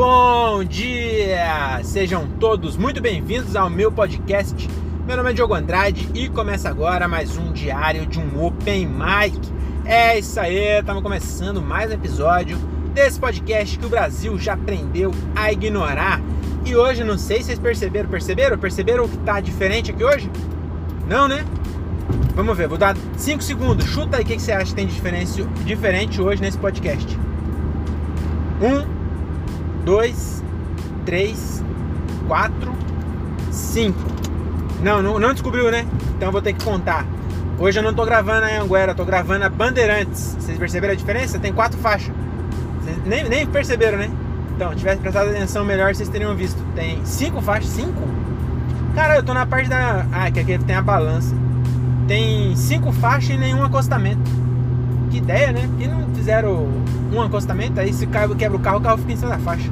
bom dia! Sejam todos muito bem-vindos ao meu podcast. Meu nome é Diogo Andrade e começa agora mais um diário de um Open Mic. É isso aí, estamos começando mais um episódio desse podcast que o Brasil já aprendeu a ignorar. E hoje, não sei se vocês perceberam, perceberam? Perceberam o que está diferente aqui hoje? Não, né? Vamos ver, vou dar 5 segundos. Chuta aí o que, você acha que tem de diferente, hoje nesse podcast. 1, 2, 3, 4, 5. Não, não, não descobriu, né? Então vou ter que contar. Hoje eu não tô gravando a Anguera, tô gravando a Bandeirantes. Vocês perceberam a diferença? Tem quatro faixas. Vocês nem, nem perceberam, né? Então, tivesse prestado atenção melhor, vocês teriam visto. Tem cinco faixas? Cinco? Cara, eu tô na parte da. Ah, que aqui tem a balança. Tem cinco faixas e nenhum acostamento. Que ideia, né? Que não fizeram um acostamento, aí se quebra o carro, o carro fica em cima da faixa.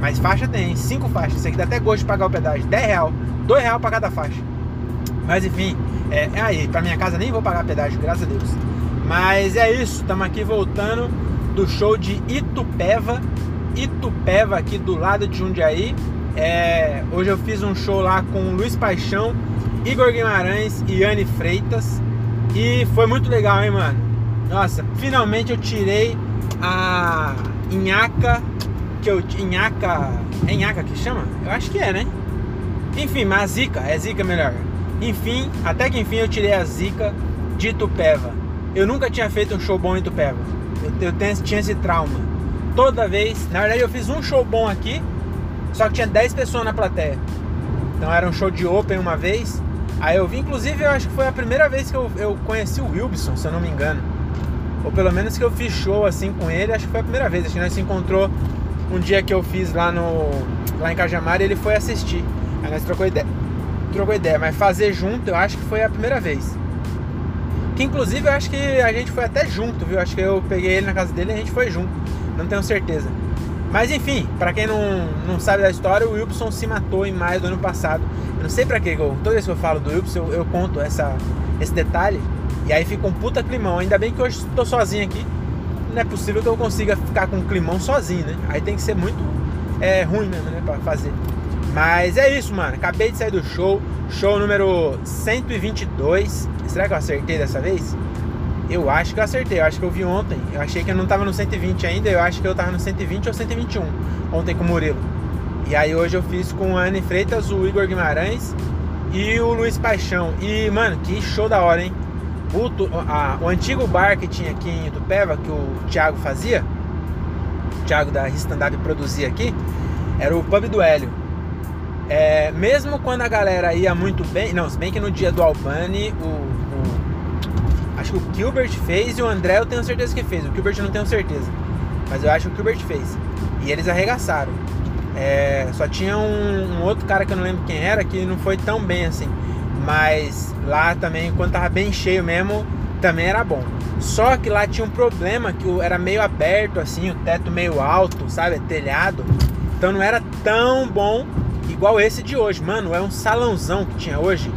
Mas faixa tem, cinco faixas. Isso aqui dá até gosto de pagar o pedágio. 10 real, 2 real pra cada faixa. Mas enfim, é, é aí, pra minha casa nem vou pagar pedágio, graças a Deus. Mas é isso, estamos aqui voltando do show de Itupeva. Itupeva aqui do lado de Jundiaí. É, hoje eu fiz um show lá com Luiz Paixão, Igor Guimarães e Anne Freitas. E foi muito legal, hein, mano? Nossa, finalmente eu tirei a Inhaca, que eu. Inhaca. É Inhaca que chama? Eu acho que é, né? Enfim, mas Zica, é Zica melhor. Enfim, até que enfim eu tirei a Zica de Itupeva. Eu nunca tinha feito um show bom em Itupeva. Eu, eu tenho, tinha esse trauma. Toda vez, na verdade eu fiz um show bom aqui, só que tinha 10 pessoas na plateia. Então era um show de open uma vez. Aí eu vi, inclusive eu acho que foi a primeira vez que eu, eu conheci o Wilson, se eu não me engano. Ou pelo menos que eu fiz show assim com ele, acho que foi a primeira vez. Acho que nós se encontrou um dia que eu fiz lá no lá em Cajamar e ele foi assistir. Aí nós trocou ideia. Trocou ideia, mas fazer junto eu acho que foi a primeira vez. Que inclusive eu acho que a gente foi até junto, viu? Acho que eu peguei ele na casa dele e a gente foi junto. Não tenho certeza. Mas enfim, para quem não, não sabe da história, o Wilson se matou em maio do ano passado. Eu não sei para que, toda vez que eu falo do Wilson, eu, eu conto essa, esse detalhe. E aí fica um puta climão. Ainda bem que hoje estou sozinho aqui. Não é possível que eu consiga ficar com um climão sozinho, né? Aí tem que ser muito é, ruim mesmo, né? Pra fazer. Mas é isso, mano. Acabei de sair do show. Show número 122. Será que eu acertei dessa vez? Eu acho que eu acertei. Eu acho que eu vi ontem. Eu achei que eu não tava no 120 ainda. Eu acho que eu tava no 120 ou 121. Ontem com o Murilo. E aí hoje eu fiz com a Anne Freitas, o Igor Guimarães e o Luiz Paixão. E, mano, que show da hora, hein? O, a, o antigo bar que tinha aqui em Itupeva, que o Thiago fazia, o Thiago da Stand-Up produzia aqui, era o Pub do Hélio. É, mesmo quando a galera ia muito bem, não, se bem que no dia do Albani, o, o, acho que o Gilbert fez e o André eu tenho certeza que fez. O Gilbert não tenho certeza, mas eu acho que o Gilbert fez. E eles arregaçaram. É, só tinha um, um, outro cara que eu não lembro quem era que não foi tão bem assim. Mas lá também, quando tava bem cheio mesmo, também era bom. Só que lá tinha um problema que era meio aberto assim, o teto meio alto, sabe? Telhado. Então não era tão bom igual esse de hoje. Mano, é um salãozão que tinha hoje.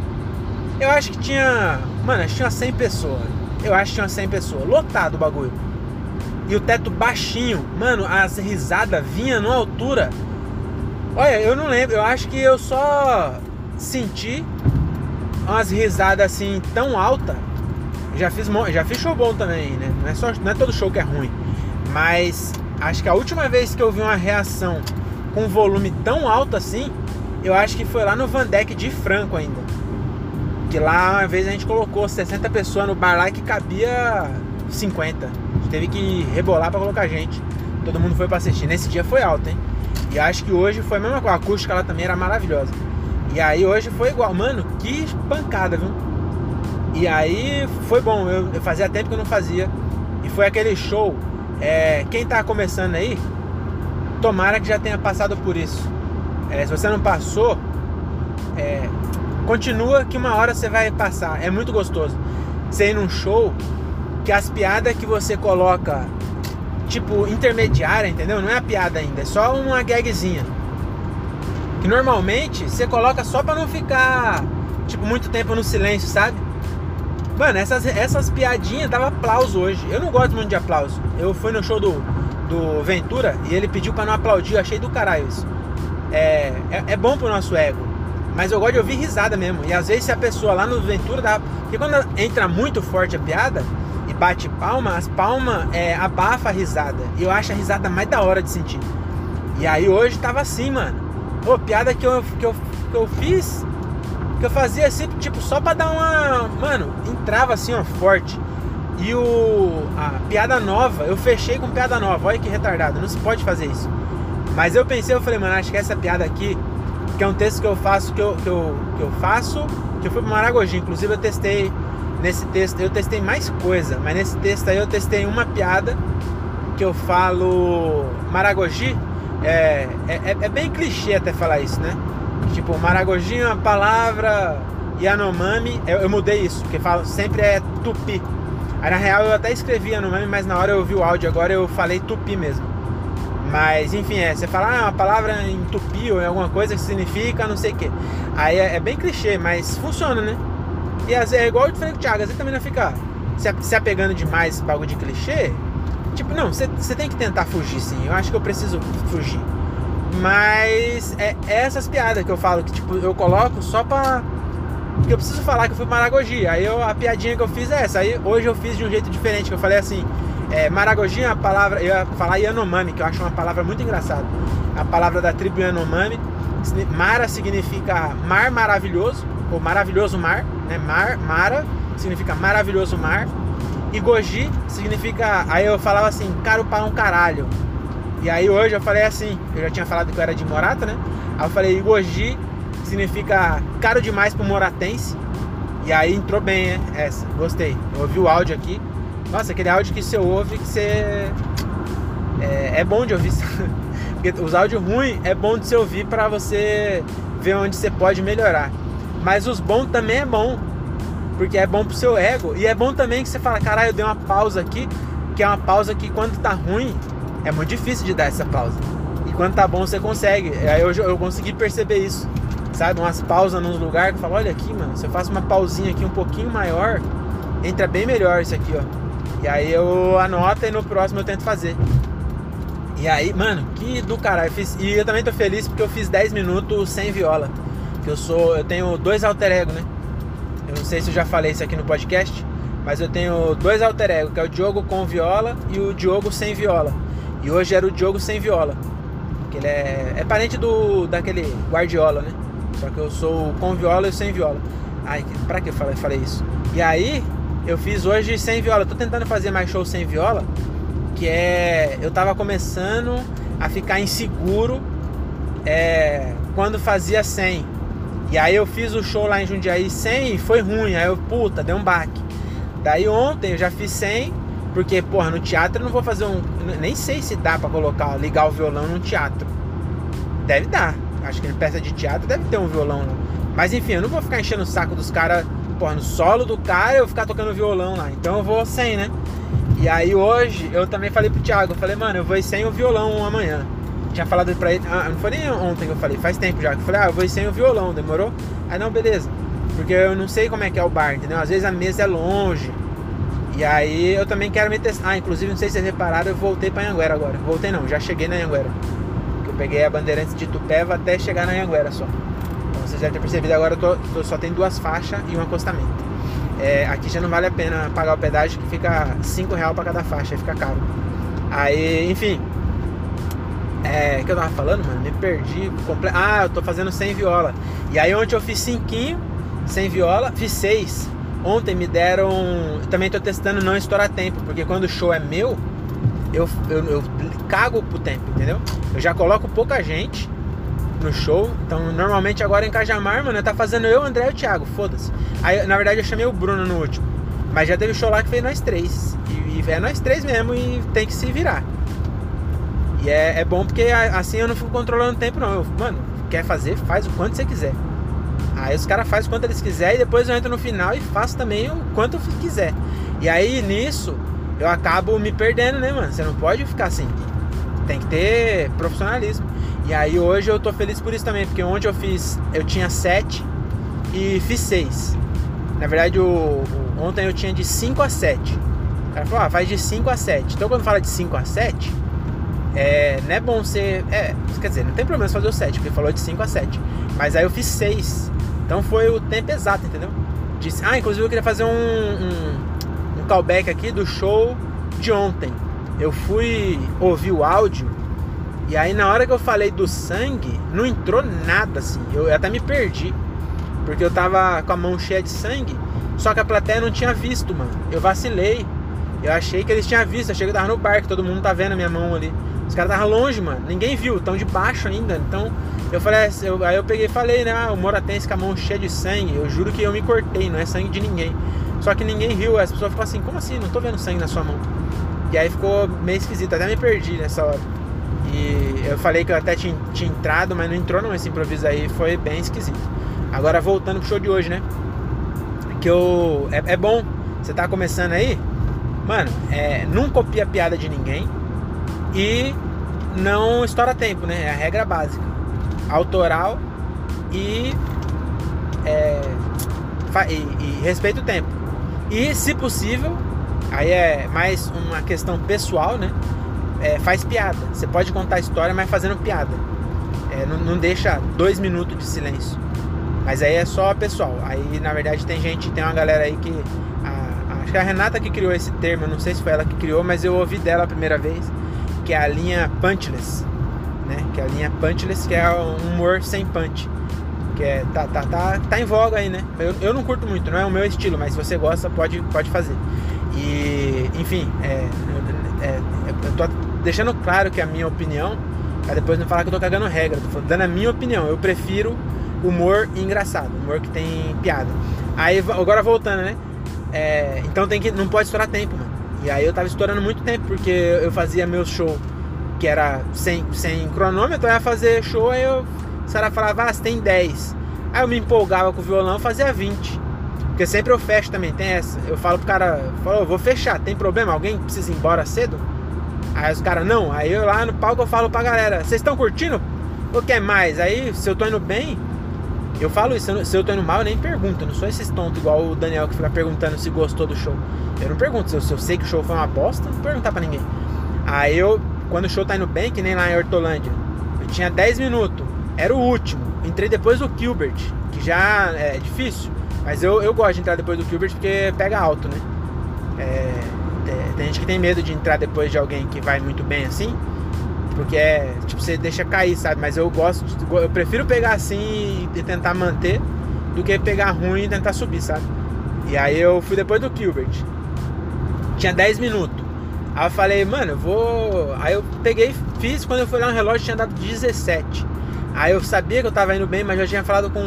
Eu acho que tinha. Mano, acho que tinha 100 pessoas. Eu acho que tinha 100 pessoas. Lotado o bagulho. E o teto baixinho. Mano, as risadas vinham numa altura. Olha, eu não lembro. Eu acho que eu só senti umas risadas assim tão alta. Já fiz, já fiz show bom também, né? Não é, só, não é todo show que é ruim. Mas acho que a última vez que eu vi uma reação com um volume tão alto assim, eu acho que foi lá no Vandeck de Franco ainda. Que lá uma vez a gente colocou 60 pessoas no bar lá que cabia 50. A gente teve que rebolar para colocar gente. Todo mundo foi para assistir. Nesse dia foi alto, hein? E acho que hoje foi a mesma coisa. A acústica lá também era maravilhosa. E aí hoje foi igual. Mano, que pancada, viu? E aí foi bom. Eu, eu fazia tempo que eu não fazia. E foi aquele show. É, quem tá começando aí, tomara que já tenha passado por isso. É, se você não passou, é, continua que uma hora você vai passar. É muito gostoso. Você ir num show que as piadas que você coloca, tipo, intermediária, entendeu? Não é a piada ainda, é só uma gagzinha que normalmente você coloca só pra não ficar, tipo, muito tempo no silêncio, sabe? Mano, essas, essas piadinhas dava aplauso hoje. Eu não gosto muito de aplauso. Eu fui no show do, do Ventura e ele pediu para não aplaudir. Eu achei do caralho isso. É, é, é, bom pro nosso ego. Mas eu gosto de ouvir risada mesmo. E às vezes se a pessoa lá no Ventura dá. Porque quando entra muito forte a piada e bate palma, as palmas é, abafa a risada. E eu acho a risada mais da hora de sentir. E aí hoje tava assim, mano. Pô, piada que eu, que eu, que eu fiz. Que eu fazia assim, tipo, só pra dar uma. Mano, entrava assim, ó, forte. E o. A piada nova, eu fechei com piada nova. Olha que retardado, não se pode fazer isso. Mas eu pensei, eu falei, mano, acho que essa piada aqui, que é um texto que eu faço, que eu, que eu, que eu faço, que eu fui pro Maragogi. Inclusive eu testei nesse texto, eu testei mais coisa, mas nesse texto aí eu testei uma piada que eu falo Maragogi é, é, é, bem clichê até falar isso, né? Tipo, Maragogi é uma palavra Yanomami, eu, eu mudei isso, porque falo, sempre é tupi. Aí na real eu até escrevi Yanomami, mas na hora eu ouvi o áudio agora eu falei tupi mesmo. Mas enfim, é, você fala ah, uma palavra em tupi ou em alguma coisa que significa não sei o que. Aí é, é, bem clichê, mas funciona, né? E é igual eu falei com o Thiago, às vezes também não fica se apegando demais esse bagulho de clichê, Tipo, não, você tem que tentar fugir sim. Eu acho que eu preciso fugir. Mas é, essas piadas que eu falo que tipo, eu coloco só pra. Porque eu preciso falar que eu fui Maragogi. Aí eu, a piadinha que eu fiz é essa. Aí hoje eu fiz de um jeito diferente, que eu falei assim. É, Maragogi é uma palavra. Eu ia falar Yanomami, que eu acho uma palavra muito engraçada. A palavra da tribo Yanomami. Mara significa mar maravilhoso, ou maravilhoso mar, né? Mar, Mara significa maravilhoso mar. E Goji significa. Aí eu falava assim, caro para um caralho. E aí hoje eu falei assim, eu já tinha falado que eu era de Morata, né? Aí eu falei, Goji significa caro demais pro moratense. E aí entrou bem, né? Essa, gostei. Eu ouvi o áudio aqui. Nossa, aquele áudio que você ouve que você. É, é bom de ouvir. Porque os áudios ruins é bom de você ouvir para você ver onde você pode melhorar. Mas os bons também é bom porque é bom pro seu ego. E é bom também que você fala, caralho, eu dei uma pausa aqui, que é uma pausa que quando tá ruim, é muito difícil de dar essa pausa. E quando tá bom, você consegue. Aí eu, eu consegui perceber isso. Sabe, umas pausas nos lugares que eu falo, olha aqui, mano, se eu faço uma pausinha aqui um pouquinho maior, entra bem melhor isso aqui, ó. E aí eu anoto e no próximo eu tento fazer. E aí, mano, que do caralho. Eu fiz, e eu também tô feliz porque eu fiz 10 minutos sem viola. Que eu sou. Eu tenho dois alter ego, né? Eu não sei se eu já falei isso aqui no podcast, mas eu tenho dois alter ego, que é o Diogo com viola e o Diogo sem viola. E hoje era o Diogo sem viola. Que ele é, é parente do daquele Guardiola, né? Só que eu sou com viola e sem viola. Ai, pra que eu falei, falei isso? E aí, eu fiz hoje sem viola. tô tentando fazer mais show sem viola, que é eu tava começando a ficar inseguro é, quando fazia sem e aí eu fiz o show lá em Jundiaí 100 e foi ruim. Aí eu, puta, deu um baque. Daí ontem eu já fiz 100, porque, porra, no teatro eu não vou fazer um. Nem sei se dá pra colocar, ligar o violão no teatro. Deve dar. Acho que em peça de teatro deve ter um violão. Mas enfim, eu não vou ficar enchendo o saco dos caras, porra, no solo do cara eu ficar tocando violão lá. Então eu vou sem, né? E aí hoje eu também falei pro Thiago, eu falei, mano, eu vou sem o violão amanhã tinha falado pra ele, ah, não foi nem ontem que eu falei, faz tempo já, que eu falei, ah, eu vou sem o violão, demorou? Aí não, beleza. Porque eu não sei como é que é o bar, entendeu? Às vezes a mesa é longe. E aí eu também quero me testar. Ah, inclusive, não sei se vocês repararam, eu voltei pra Anhanguera agora. Voltei não, já cheguei na Anhanguera. Eu peguei a Bandeirantes de Tupéva até chegar na Anhanguera só. Então vocês já ter percebido, agora eu tô, tô, só tem duas faixas e um acostamento. É, aqui já não vale a pena pagar o pedágio, que fica 5 reais pra cada faixa, aí fica caro. Aí, enfim, é, que eu tava falando, mano? Me perdi. Comple... Ah, eu tô fazendo sem viola. E aí ontem eu fiz cinquinho sem viola, fiz seis. Ontem me deram. Também tô testando não estourar tempo, porque quando o show é meu, eu, eu, eu cago pro tempo, entendeu? Eu já coloco pouca gente no show. Então, normalmente agora em Cajamar, mano, tá fazendo eu, André e o Thiago, foda-se. Aí, na verdade, eu chamei o Bruno no último. Mas já teve show lá que fez nós três. E, e é nós três mesmo e tem que se virar. E é, é bom porque assim eu não fico controlando o tempo, não. Eu, mano, quer fazer, faz o quanto você quiser. Aí os caras fazem o quanto eles quiserem e depois eu entro no final e faço também o quanto eu quiser. E aí nisso eu acabo me perdendo, né, mano? Você não pode ficar assim. Tem que ter profissionalismo. E aí hoje eu tô feliz por isso também, porque onde eu fiz, eu tinha sete e fiz seis. Na verdade, o, o, ontem eu tinha de 5 a 7. O cara falou, ah, faz de 5 a 7. Então quando fala de 5 a 7, é, não é bom ser. É, quer dizer, não tem problema fazer o 7, porque falou de 5 a 7. Mas aí eu fiz 6. Então foi o tempo exato, entendeu? Disse, ah, inclusive eu queria fazer um, um, um callback aqui do show de ontem. Eu fui ouvir o áudio e aí na hora que eu falei do sangue, não entrou nada assim. Eu até me perdi. Porque eu tava com a mão cheia de sangue, só que a plateia não tinha visto, mano. Eu vacilei. Eu achei que eles tinham visto, achei que eu tava no barco, todo mundo tá vendo a minha mão ali. Os caras estavam longe, mano. Ninguém viu, tão de baixo ainda. Então, eu falei, eu, aí eu peguei falei, né? Ah, o Moratense com a mão cheia de sangue. Eu juro que eu me cortei, não é sangue de ninguém. Só que ninguém viu. As pessoas ficam assim, como assim? Não tô vendo sangue na sua mão. E aí ficou meio esquisito, até me perdi nessa hora. E eu falei que eu até tinha, tinha entrado, mas não entrou não esse improviso aí, foi bem esquisito. Agora voltando pro show de hoje, né? Que eu. É, é bom, você tá começando aí, mano, é, não copia a piada de ninguém e não estoura tempo, né? É a regra básica. Autoral e, é, e, e respeita o tempo. E se possível, aí é mais uma questão pessoal, né? É, faz piada. Você pode contar a história, mas fazendo piada. É, não, não, deixa dois minutos de silêncio. Mas aí é só pessoal. Aí na verdade tem gente, tem uma galera aí que. A, a, acho que a Renata que criou esse termo, não sei se foi ela que criou, mas eu ouvi dela a primeira vez, que é a linha punchless. Né? Que é a linha punchless, que é um humor sem punch. Que é, tá, tá, tá, tá em voga aí, né? Eu, eu não curto muito, não é o meu estilo, mas se você gosta, pode, pode fazer. E, enfim, é, é, eu tô deixando claro que é a minha opinião, pra depois não falar que eu tô cagando regra, tô dando a minha opinião. Eu prefiro humor engraçado, humor que tem piada. Aí agora voltando, né? É, então tem que não pode estourar tempo, mano. E aí eu tava estourando muito tempo porque eu fazia meu show que era sem, sem cronômetro, eu ia fazer show, aí eu, a senhora falava, ah, você tem 10. Aí eu me empolgava com o violão, fazia 20. Porque sempre eu fecho também, tem essa. Eu falo pro cara, falo, vou fechar, tem problema? Alguém precisa ir embora cedo? Aí os caras, não. Aí eu lá no palco eu falo pra galera, vocês estão curtindo? O que é mais? Aí se eu tô indo bem, eu falo isso, se eu tô indo mal, eu nem pergunto. Eu não sou esses tontos igual o Daniel que fica perguntando se gostou do show. Eu não pergunto. Se eu, se eu sei que o show foi uma bosta, não perguntar pra ninguém. Aí eu, quando o show tá indo bem, que nem lá em Hortolândia, eu tinha 10 minutos, era o último. Entrei depois do Gilbert, que já é difícil. Mas eu, eu gosto de entrar depois do Gilbert porque pega alto, né? É, tem gente que tem medo de entrar depois de alguém que vai muito bem assim. Porque é, tipo, você deixa cair, sabe? Mas eu gosto, de, eu prefiro pegar assim e tentar manter do que pegar ruim e tentar subir, sabe? E aí eu fui depois do Gilbert. Tinha 10 minutos. Aí eu falei, mano, eu vou. Aí eu peguei, fiz, quando eu fui lá no relógio tinha dado 17. Aí eu sabia que eu tava indo bem, mas já tinha falado com,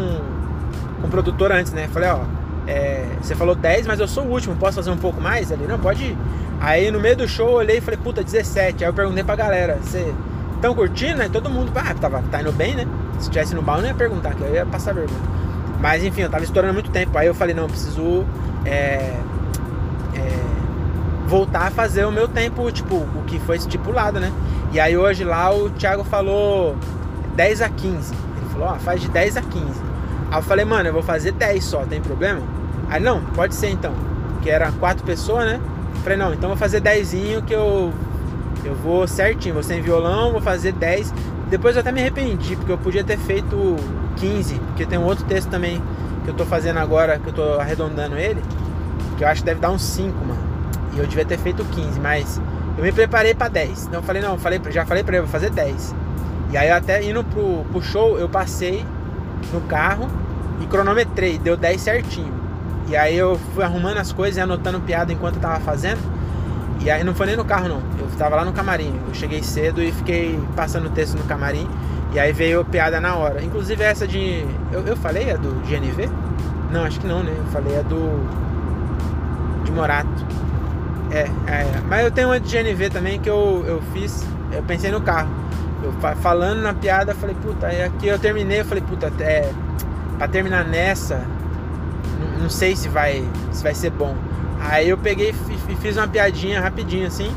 com o produtor antes, né? Falei, ó, é, você falou 10, mas eu sou o último, posso fazer um pouco mais? ali? Não, pode ir. Aí no meio do show eu olhei e falei, puta, 17. Aí eu perguntei pra galera, você tão curtindo? Aí todo mundo, ah, tava, tá indo bem, né? Se tivesse no bar eu não ia perguntar, que eu ia passar vergonha. Mas enfim, eu tava estourando muito tempo. Aí eu falei, não, eu preciso é, é, voltar a fazer o meu tempo, tipo, o que foi estipulado, né? E aí hoje lá o Thiago falou 10 a 15. Ele falou, ó, faz de 10 a 15. Aí eu falei, mano, eu vou fazer 10 só, tem problema? Aí não, pode ser então. Que era quatro pessoas, né? Falei, não, então vou fazer 10 que eu eu vou certinho, vou sem violão, vou fazer 10. Depois eu até me arrependi, porque eu podia ter feito 15, porque tem um outro texto também que eu tô fazendo agora, que eu tô arredondando ele, que eu acho que deve dar uns 5, mano. E eu devia ter feito 15, mas eu me preparei para 10. Então eu falei, não, falei, já falei para ele, vou fazer 10. E aí até indo pro, pro show, eu passei no carro e cronometrei, deu 10 certinho. E aí eu fui arrumando as coisas e anotando piada enquanto eu tava fazendo. E aí não foi nem no carro não, eu tava lá no camarim. Eu cheguei cedo e fiquei passando o texto no camarim. E aí veio piada na hora. Inclusive essa de. Eu, eu falei a do GNV? Não, acho que não, né? Eu falei a do. De Morato. É, é. Mas eu tenho uma de GNV também que eu, eu fiz. Eu pensei no carro. Eu falando na piada, falei, puta, aí aqui eu terminei, eu falei, puta, é. Pra terminar nessa, não, sei se vai, se vai ser bom. Aí eu peguei e fiz uma piadinha rapidinho assim.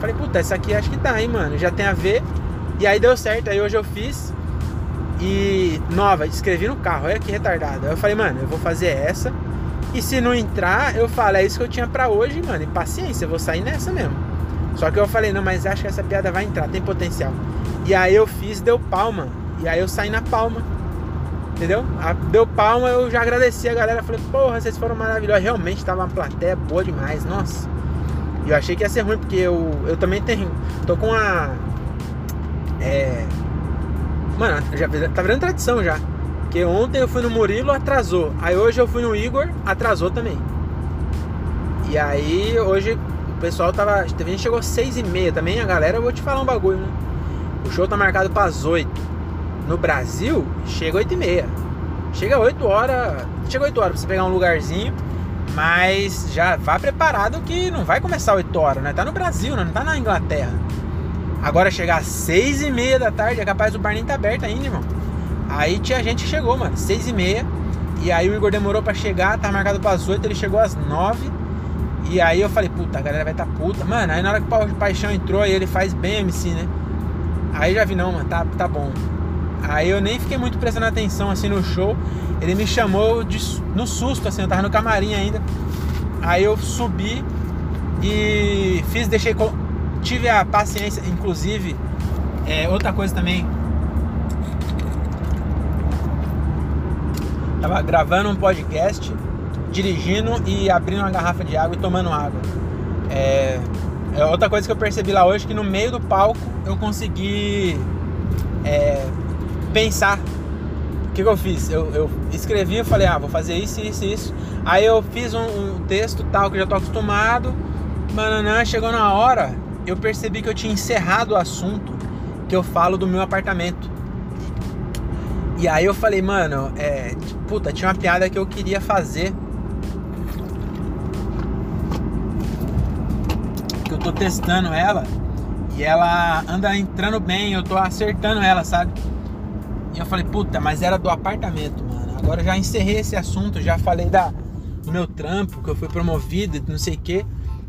Falei, puta, essa aqui acho que dá, hein, mano. Já tem a ver. E aí deu certo. Aí hoje eu fiz. E nova, escrevi no carro. Olha que retardado. Aí eu falei, mano, eu vou fazer essa. E se não entrar, eu falo, é isso que eu tinha para hoje, mano. E paciência, eu vou sair nessa mesmo. Só que eu falei, não, mas acho que essa piada vai entrar, tem potencial. E aí eu fiz, deu palma. E aí eu saí na palma. Entendeu? Deu palma, eu já agradeci a galera. Falei, porra, vocês foram maravilhosos. Realmente tava uma plateia boa demais, nossa. E eu achei que ia ser ruim, porque eu, eu também tenho. Tô com a. É. Mano, já tá virando tradição já. Porque ontem eu fui no Murilo, atrasou. Aí hoje eu fui no Igor, atrasou também. E aí hoje o pessoal tava. A gente chegou às 6 e meia também. A galera, eu vou te falar um bagulho, né? O show tá marcado para as 8. No Brasil, chega 8 e meia. Chega 8 horas. Chega 8 horas pra você pegar um lugarzinho. Mas já vá preparado que não vai começar 8 horas, né? Tá no Brasil, né? Não tá na Inglaterra. Agora chegar às 6 e meia da tarde, é capaz do bar nem tá aberto ainda, irmão. Aí tinha gente que chegou, mano, 6 e meia. E aí o Igor demorou para chegar, tá marcado para as 8, ele chegou às 9. E aí eu falei, puta, a galera vai tá puta. Mano, aí na hora que o Paixão entrou, aí ele faz bem MC, né? Aí já vi, não, mano, tá, tá bom. Aí eu nem fiquei muito prestando atenção assim no show. Ele me chamou de, no susto, assim, eu tava no camarim ainda. Aí eu subi e fiz, deixei. Tive a paciência, inclusive. É, outra coisa também. Tava gravando um podcast dirigindo e abrindo uma garrafa de água e tomando água. É, é outra coisa que eu percebi lá hoje que no meio do palco eu consegui é, pensar. O que, que, eu fiz? Eu, eu escrevi, eu falei, ah, vou fazer isso, isso, isso. Aí eu fiz um, um texto tal que eu já tô acostumado. Mananã, chegou na hora, eu percebi que eu tinha encerrado o assunto que eu falo do meu apartamento. E aí eu falei, mano, é, puta, tinha uma piada que eu queria fazer tô testando ela e ela anda entrando bem, eu tô acertando ela, sabe? E eu falei, puta, mas era do apartamento, mano. Agora já encerrei esse assunto, já falei da, do meu trampo, que eu fui promovido, não sei o quê.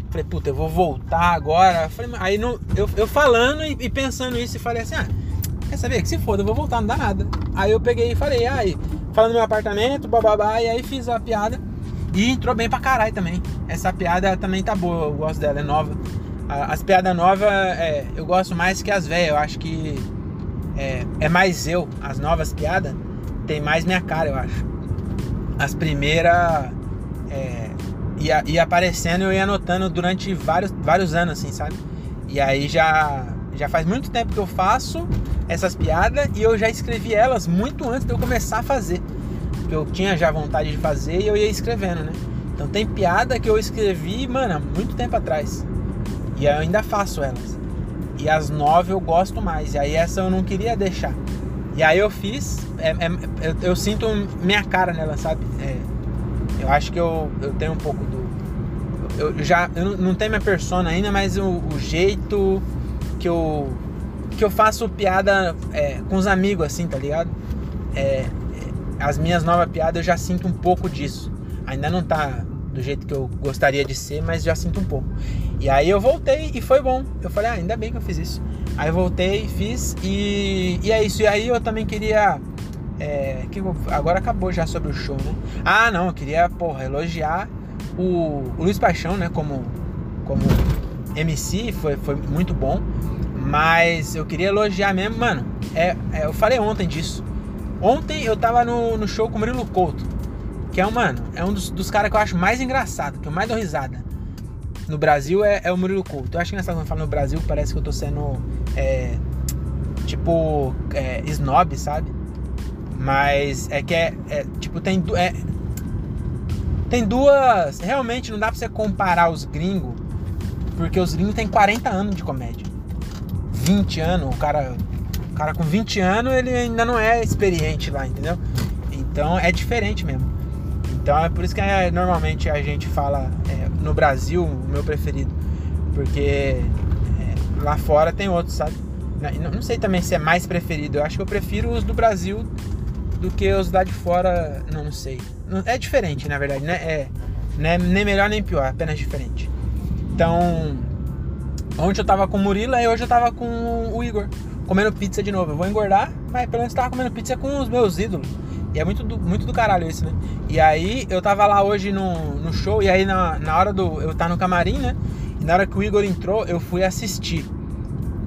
Falei, puta, eu vou voltar agora. Falei, aí no, eu, eu falando e, e, pensando isso, e falei assim, ah, quer saber? Que se foda, eu vou voltar, não dá nada. Aí eu peguei e falei, aí, falando do meu apartamento, bababá, e aí fiz a piada. E entrou bem pra caralho também. Essa piada também tá boa, eu gosto dela, é nova. As piadas novas é, eu gosto mais que as velhas. Eu acho que é, é, mais eu. As novas piadas tem mais minha cara, eu acho. As primeiras é, ia, ia aparecendo eu ia anotando durante vários, vários anos, assim, sabe? E aí já, já faz muito tempo que eu faço essas piadas e eu já escrevi elas muito antes de eu começar a fazer. Porque eu tinha já vontade de fazer e eu ia escrevendo, né? Então tem piada que eu escrevi, mano, há muito tempo atrás. E eu ainda faço elas. E as nove eu gosto mais. E aí essa eu não queria deixar. E aí eu fiz. É, é, eu, eu, sinto minha cara nela, sabe? É, eu acho que eu, eu tenho um pouco do. Eu já. Eu não tenho minha persona ainda, mas o, o jeito que eu. Que eu faço piada é, com os amigos, assim, tá ligado? É, as minhas novas piadas eu já sinto um pouco disso. Ainda não tá do jeito que eu gostaria de ser, mas já sinto um pouco. E aí eu voltei e foi bom. Eu falei, ah, ainda bem que eu fiz isso. Aí voltei, fiz e, e é isso. E aí eu também queria. É, que agora acabou já sobre o show, né? Ah, não, eu queria, porra, elogiar o, o Luiz Paixão, né? Como, como MC, foi, foi muito bom. Mas eu queria elogiar mesmo, mano. É, é, eu falei ontem disso. Ontem eu tava no, no show com o Murilo Couto. Que é um, mano, é um dos, dos caras que eu acho mais engraçado, que eu mais dou risada no Brasil é, é o Murilo Couto. Eu acho que nessa quando eu falo no Brasil parece que eu tô sendo é, tipo é, snob, sabe? Mas é que é, é tipo tem é, tem duas, realmente não dá para você comparar os gringos, porque os gringos têm 40 anos de comédia. 20 anos, o cara o cara com 20 anos, ele ainda não é experiente lá, entendeu? Então é diferente mesmo. Então é por isso que é, normalmente a gente fala é, no Brasil, o meu preferido. Porque é, lá fora tem outros, sabe? Não, não, sei também se é mais preferido. Eu acho que eu prefiro os do Brasil do que os lá de fora. Não, não sei. É diferente, na verdade, né? É, né? nem melhor nem pior, apenas diferente. Então, ontem eu tava com o Murilo e hoje eu tava com o Igor, comendo pizza de novo. Eu vou engordar, mas pelo menos tava comendo pizza com os meus ídolos. E é muito do, muito do caralho isso, né? E aí eu tava lá hoje no, no show, e aí na, na hora do. Eu tava no camarim, né? E Na hora que o Igor entrou, eu fui assistir.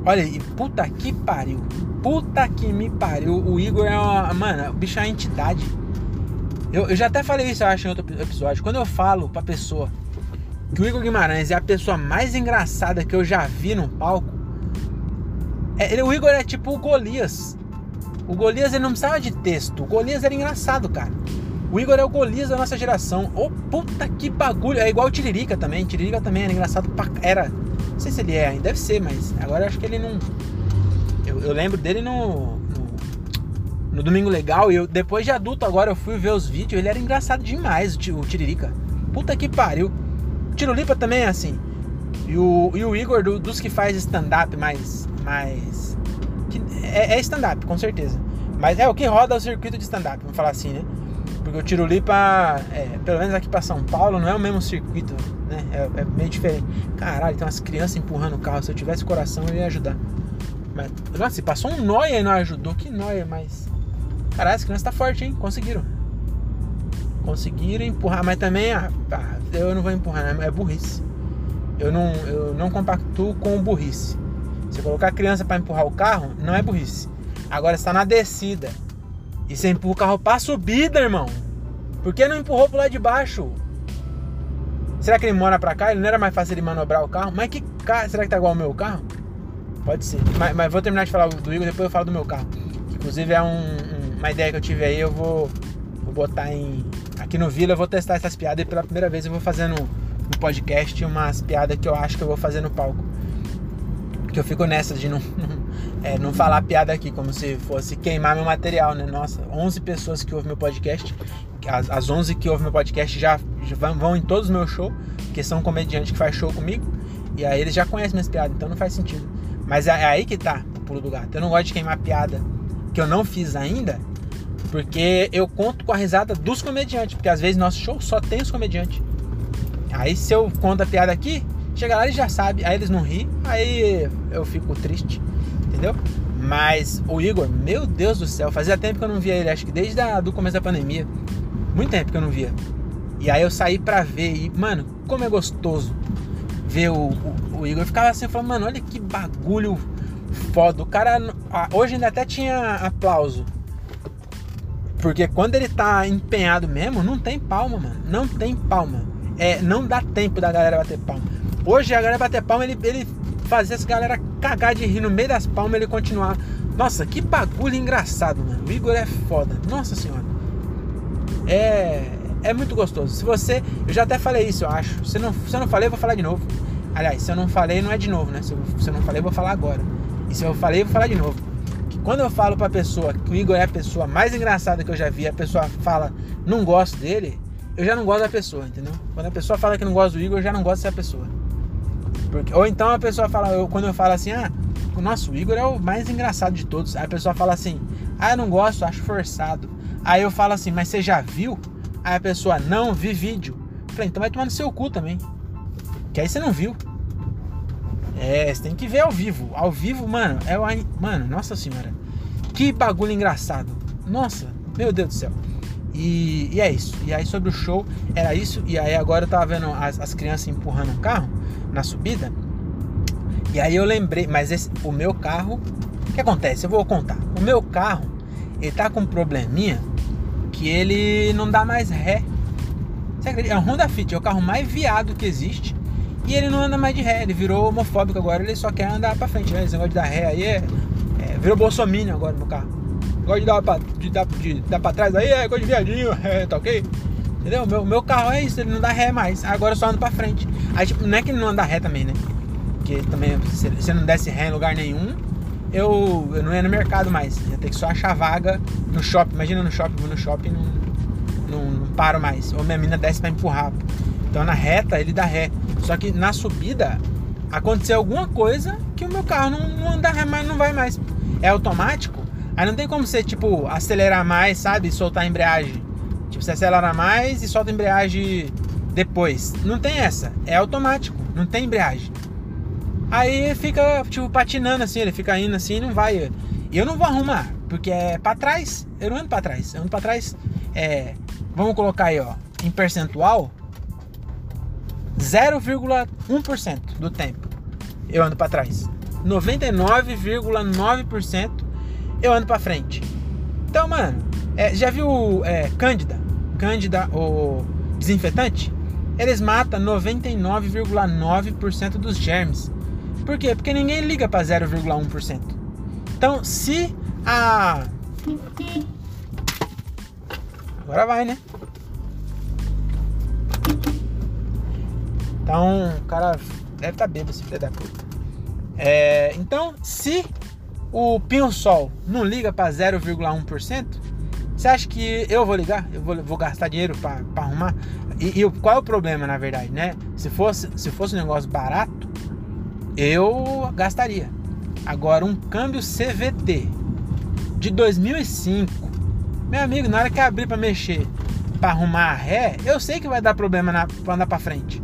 Olha, e puta que pariu. Puta que me pariu. O Igor é uma. Mano, o bicho é uma entidade. Eu, eu já até falei isso, eu acho, em outro episódio. Quando eu falo pra pessoa que o Igor Guimarães é a pessoa mais engraçada que eu já vi no palco, é, ele, o Igor é tipo o Golias. O Golias ele não precisava de texto. O Golias era engraçado, cara. O Igor é o Golias da nossa geração. Ô oh, puta que bagulho. É igual o Tiririca também. Tiririca também era engraçado pra. Era. Não sei se ele é, deve ser, mas agora acho que ele não. Eu, eu lembro dele no, no. Domingo Legal. E eu, depois de adulto, agora eu fui ver os vídeos. Ele era engraçado demais, o, Tiririca. Puta que pariu. O Tirolipa também é assim. E o, e o Igor, do, dos que faz stand-up mais mais. É, é stand-up, com certeza. Mas é o que roda o circuito de stand-up, vamos falar assim, né? Porque o Tirulipa, é, pelo menos aqui para São Paulo, não é o mesmo circuito, né? É, é, meio diferente. Caralho, tem umas crianças empurrando o carro. Se eu tivesse coração, eu ia ajudar. Mas, nossa, se passou um noia e não ajudou, que noia, mas. Caralho, as crianças tá forte, hein? Conseguiram. Conseguiram empurrar, mas também, ah, eu não vou empurrar, né? é burrice. Eu não, eu não compactuo com burrice. Você colocar a criança para empurrar o carro, não é burrice. Agora está na descida. E você empurra o carro para subida, irmão. Por que não empurrou pro lado de baixo? Será que ele mora pra cá? Ele não era mais fácil ele manobrar o carro? Mas que carro? Será que tá igual ao meu carro? Pode ser. Mas, mas, vou terminar de falar do Igor, depois eu falo do meu carro. Inclusive é um, um, uma ideia que eu tive aí, eu vou, vou botar em. Aqui no Vila eu vou testar essas piadas e pela primeira vez eu vou fazer no, no podcast umas piadas que eu acho que eu vou fazer no palco. Porque eu fico nessa de não, é, não falar piada aqui, como se fosse queimar meu material, né? Nossa, 11 pessoas que ouvem meu podcast, as, as 11 que ouvem meu podcast já, já vão em todos os meus shows, porque são comediantes que faz show comigo, e aí eles já conhecem minhas piadas, então não faz sentido. Mas é, é aí que tá o pulo do gato. Eu não gosto de queimar piada que eu não fiz ainda, porque eu conto com a risada dos comediantes, porque às vezes nosso show só tem os comediantes. Aí se eu conto a piada aqui, Chega lá, eles já sabem, aí eles não ri, aí eu fico triste, entendeu? Mas o Igor, meu Deus do céu, fazia tempo que eu não via ele, acho que desde o do começo da pandemia. Muito tempo que eu não via. E aí eu saí pra ver e, mano, como é gostoso ver o, o, o Igor. Eu ficava assim, falando, mano, olha que bagulho foda. O cara, hoje ainda até tinha aplauso. Porque quando ele tá empenhado mesmo, não tem palma, mano. Não tem palma. É, não dá tempo da galera bater palma. Hoje a galera bater palma, ele, ele fazia essa galera cagar de rir no meio das palmas ele continuar. Nossa, que bagulho engraçado, mano. O Igor é foda. Nossa senhora. É, é muito gostoso. Se você. Eu já até falei isso, eu acho. Se, não, se eu não falei, eu vou falar de novo. Aliás, se eu não falei, não é de novo, né? Se eu, se eu não falei, eu vou falar agora. E se eu falei, eu vou falar de novo. Que quando eu falo pra pessoa que o Igor é a pessoa mais engraçada que eu já vi, a pessoa fala, não gosto dele, eu já não gosto da pessoa, entendeu? Quando a pessoa fala que não gosta do Igor, eu já não gosto dessa pessoa. Porque, ou então a pessoa fala, eu, quando eu falo assim, ah, o nosso Igor é o mais engraçado de todos. Aí a pessoa fala assim, ah, eu não gosto, acho forçado. Aí eu falo assim, mas você já viu? Aí a pessoa, não, vi vídeo. Eu falei, então vai tomar no seu cu também. Que aí você não viu. É, você tem que ver ao vivo. Ao vivo, mano, é o. Mano, nossa senhora. Que bagulho engraçado. Nossa, meu Deus do céu. E, e, é isso. E aí sobre o show era isso. E aí agora eu tava vendo as, as crianças empurrando um carro na subida. E aí eu lembrei, mas esse, o meu carro, o que acontece? Eu vou contar. O meu carro, ele tá com um probleminha que ele não dá mais ré. Você acredita? É um Honda Fit, é o carro mais viado que existe. E ele não anda mais de ré, ele virou homofóbico agora, ele só quer andar pra frente, né? Esse negócio de dar ré aí é. é virou bolsominion agora no carro. Gosta de dar pra, de de dar pra trás aí, é coisa de viadinho, é, tá ok? Entendeu? Meu, meu carro é isso, ele não dá ré mais. Agora eu só ando pra frente. Aí, tipo, não é que ele não anda ré também, né? Porque também, se, se não desse ré em lugar nenhum, eu, eu não ia no mercado mais. Ia ter que só achar vaga no shopping. Imagina no shopping, vou no shopping e não, não, não paro mais. Ou minha mina desce pra empurrar. Então na reta ele dá ré. Só que na subida aconteceu alguma coisa que o meu carro não, não anda ré mais, não vai mais. É automático. Aí não tem como você, tipo, acelerar mais, sabe? Soltar a embreagem. Você acelera mais e solta a embreagem depois. Não tem essa. É automático. Não tem embreagem. Aí fica, tipo, patinando assim. Ele fica indo assim e não vai. E eu não vou arrumar. Porque é pra trás. Eu não ando pra trás. Eu ando pra trás. É. Vamos colocar aí, ó. Em percentual. 0,1% do tempo eu ando para trás. 99,9% eu ando para frente. Então, mano, é, já viu é, Cândida? Cândida, o desinfetante? Eles matam 99,9% dos germes. Por quê? Porque ninguém liga para 0,1%. Então, se a. Agora vai, né? Então, o cara deve estar tá bêbado, esse filho da puta. É, então, se o pinho-sol não liga para 0,1%, você acha que eu vou ligar? Eu vou, vou gastar dinheiro para arrumar? E, e, qual é o problema, na verdade, né? Se fosse, se fosse um negócio barato, eu gastaria. Agora, um câmbio CVT de 2005, meu amigo, na hora que abrir para mexer, para arrumar a ré, eu sei que vai dar problema para andar para frente.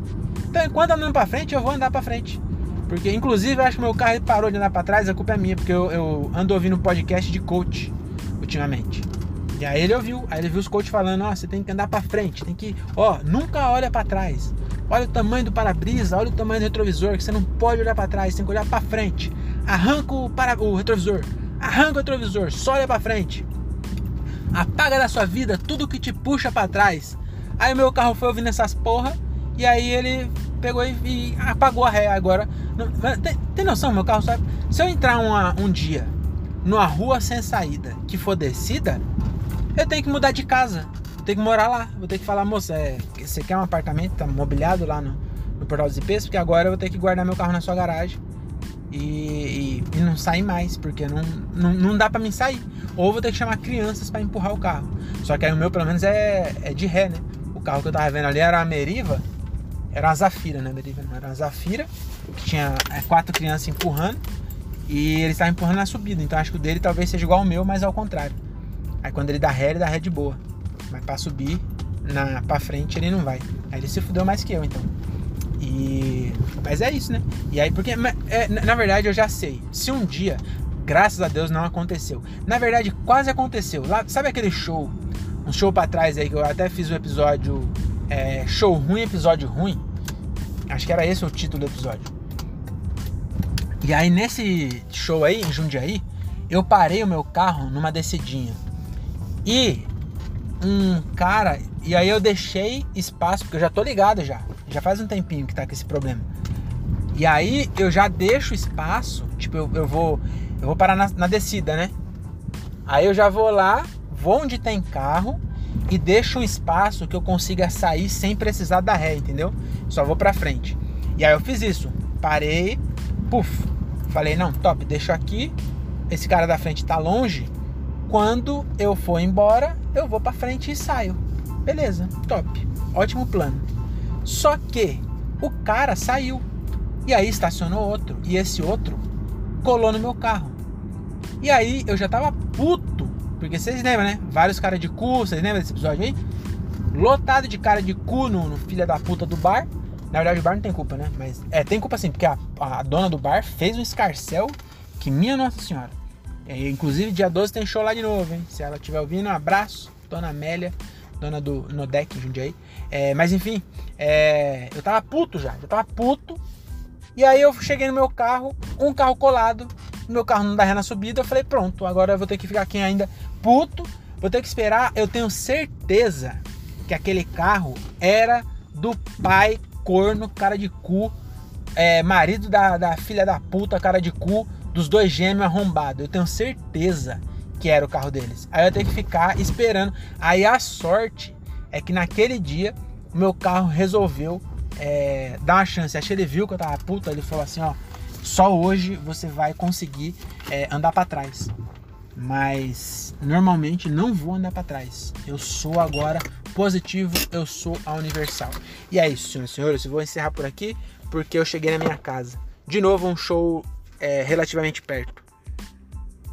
Então, enquanto andando para frente, eu vou andar para frente. Porque, inclusive, eu acho que meu carro parou de andar para trás, a culpa é minha, porque eu, eu ando ouvindo podcast de coach ultimamente. E aí ele ouviu, aí ele viu os coaches falando, ó, oh, você tem que andar para frente, tem que, ó, nunca olha para trás. Olha o tamanho do para-brisa, olha o tamanho do retrovisor, que você não pode olhar para trás, tem que olhar para frente. Arranca o, para, o retrovisor, arranca o retrovisor, só olha para frente. Apaga da sua vida tudo que te puxa para trás. Aí meu carro foi ouvindo essas porra, e aí ele pegou e, e apagou a ré. Agora, não, tem, tem, noção, meu carro sabe? Se eu entrar uma, um dia numa rua sem saída que for descida, eu tenho que mudar de casa. Vou ter que morar lá. Vou ter que falar, moça, é, você quer um apartamento? Tá mobiliado lá no, no portal dos IPs? Porque agora eu vou ter que guardar meu carro na sua garagem. E, e, e não sair mais, porque não, não, não dá para mim sair. Ou vou ter que chamar crianças para empurrar o carro. Só que aí o meu, pelo menos, é, é de ré, né? O carro que eu tava vendo ali era a Meriva. Era uma Zafira, né, Meriva? Não era uma Zafira. Que tinha é, quatro crianças empurrando. E ele estava empurrando na subida. Então acho que o dele talvez seja igual ao meu, mas ao contrário. Aí quando ele dá ré, ele dá ré de boa. Mas pra subir na, pra frente ele não vai. Aí ele se fudeu mais que eu, então. E. Mas é isso, né? E aí, porque. É, na verdade, eu já sei. Se um dia, graças a Deus, não aconteceu. Na verdade, quase aconteceu. Lá, sabe aquele show? Um show pra trás aí que eu até fiz um episódio. É, show ruim, episódio ruim. Acho que era esse o título do episódio. E aí, nesse show aí, em Jundiaí, eu parei o meu carro numa descidinha. E um cara, e aí eu deixei espaço, porque eu já tô ligado já. Já faz um tempinho que tá com esse problema. E aí eu já deixo espaço, tipo, eu, eu vou eu vou parar na, na descida, né? Aí eu já vou lá, vou onde tem carro e deixo um espaço que eu consiga sair sem precisar da ré, entendeu? Só vou pra frente. E aí eu fiz isso. Parei, puf. Falei, não, top, deixo aqui. Esse cara da frente tá longe. Quando eu for embora, eu vou para frente e saio. Beleza, top. Ótimo plano. Só que o cara saiu. E aí estacionou outro. E esse outro colou no meu carro. E aí eu já tava puto. Porque vocês lembram, né? Vários caras de cu, vocês lembram desse episódio aí? Lotado de cara de cu no, no filho da puta do bar. Na verdade, o bar não tem culpa, né? Mas é, tem culpa sim, porque a, a dona do bar fez um escarcel que, minha Nossa Senhora. É, inclusive, dia 12 tem show lá de novo, hein? Se ela estiver ouvindo, um abraço, Dona Amélia, dona do Nodec Jundiaí. É, mas enfim, é, eu tava puto já, eu tava puto. E aí eu cheguei no meu carro, um carro colado, meu carro não dá ré na subida. Eu falei, pronto, agora eu vou ter que ficar aqui ainda puto, vou ter que esperar. Eu tenho certeza que aquele carro era do pai corno, cara de cu, é, marido da, da filha da puta, cara de cu dos dois gêmeos arrombados. Eu tenho certeza que era o carro deles. Aí eu tenho que ficar esperando. Aí a sorte é que naquele dia o meu carro resolveu é, dar uma chance. Acho que ele viu que eu tava puto, ele falou assim, ó, só hoje você vai conseguir é, andar para trás. Mas normalmente não vou andar para trás. Eu sou agora positivo, eu sou a universal. E é isso, senhoras e senhores. Eu vou encerrar por aqui porque eu cheguei na minha casa. De novo, um show é, relativamente perto.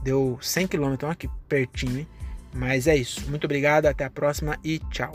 Deu 100 km, aqui pertinho, hein? Mas é isso. Muito obrigado, até a próxima e tchau.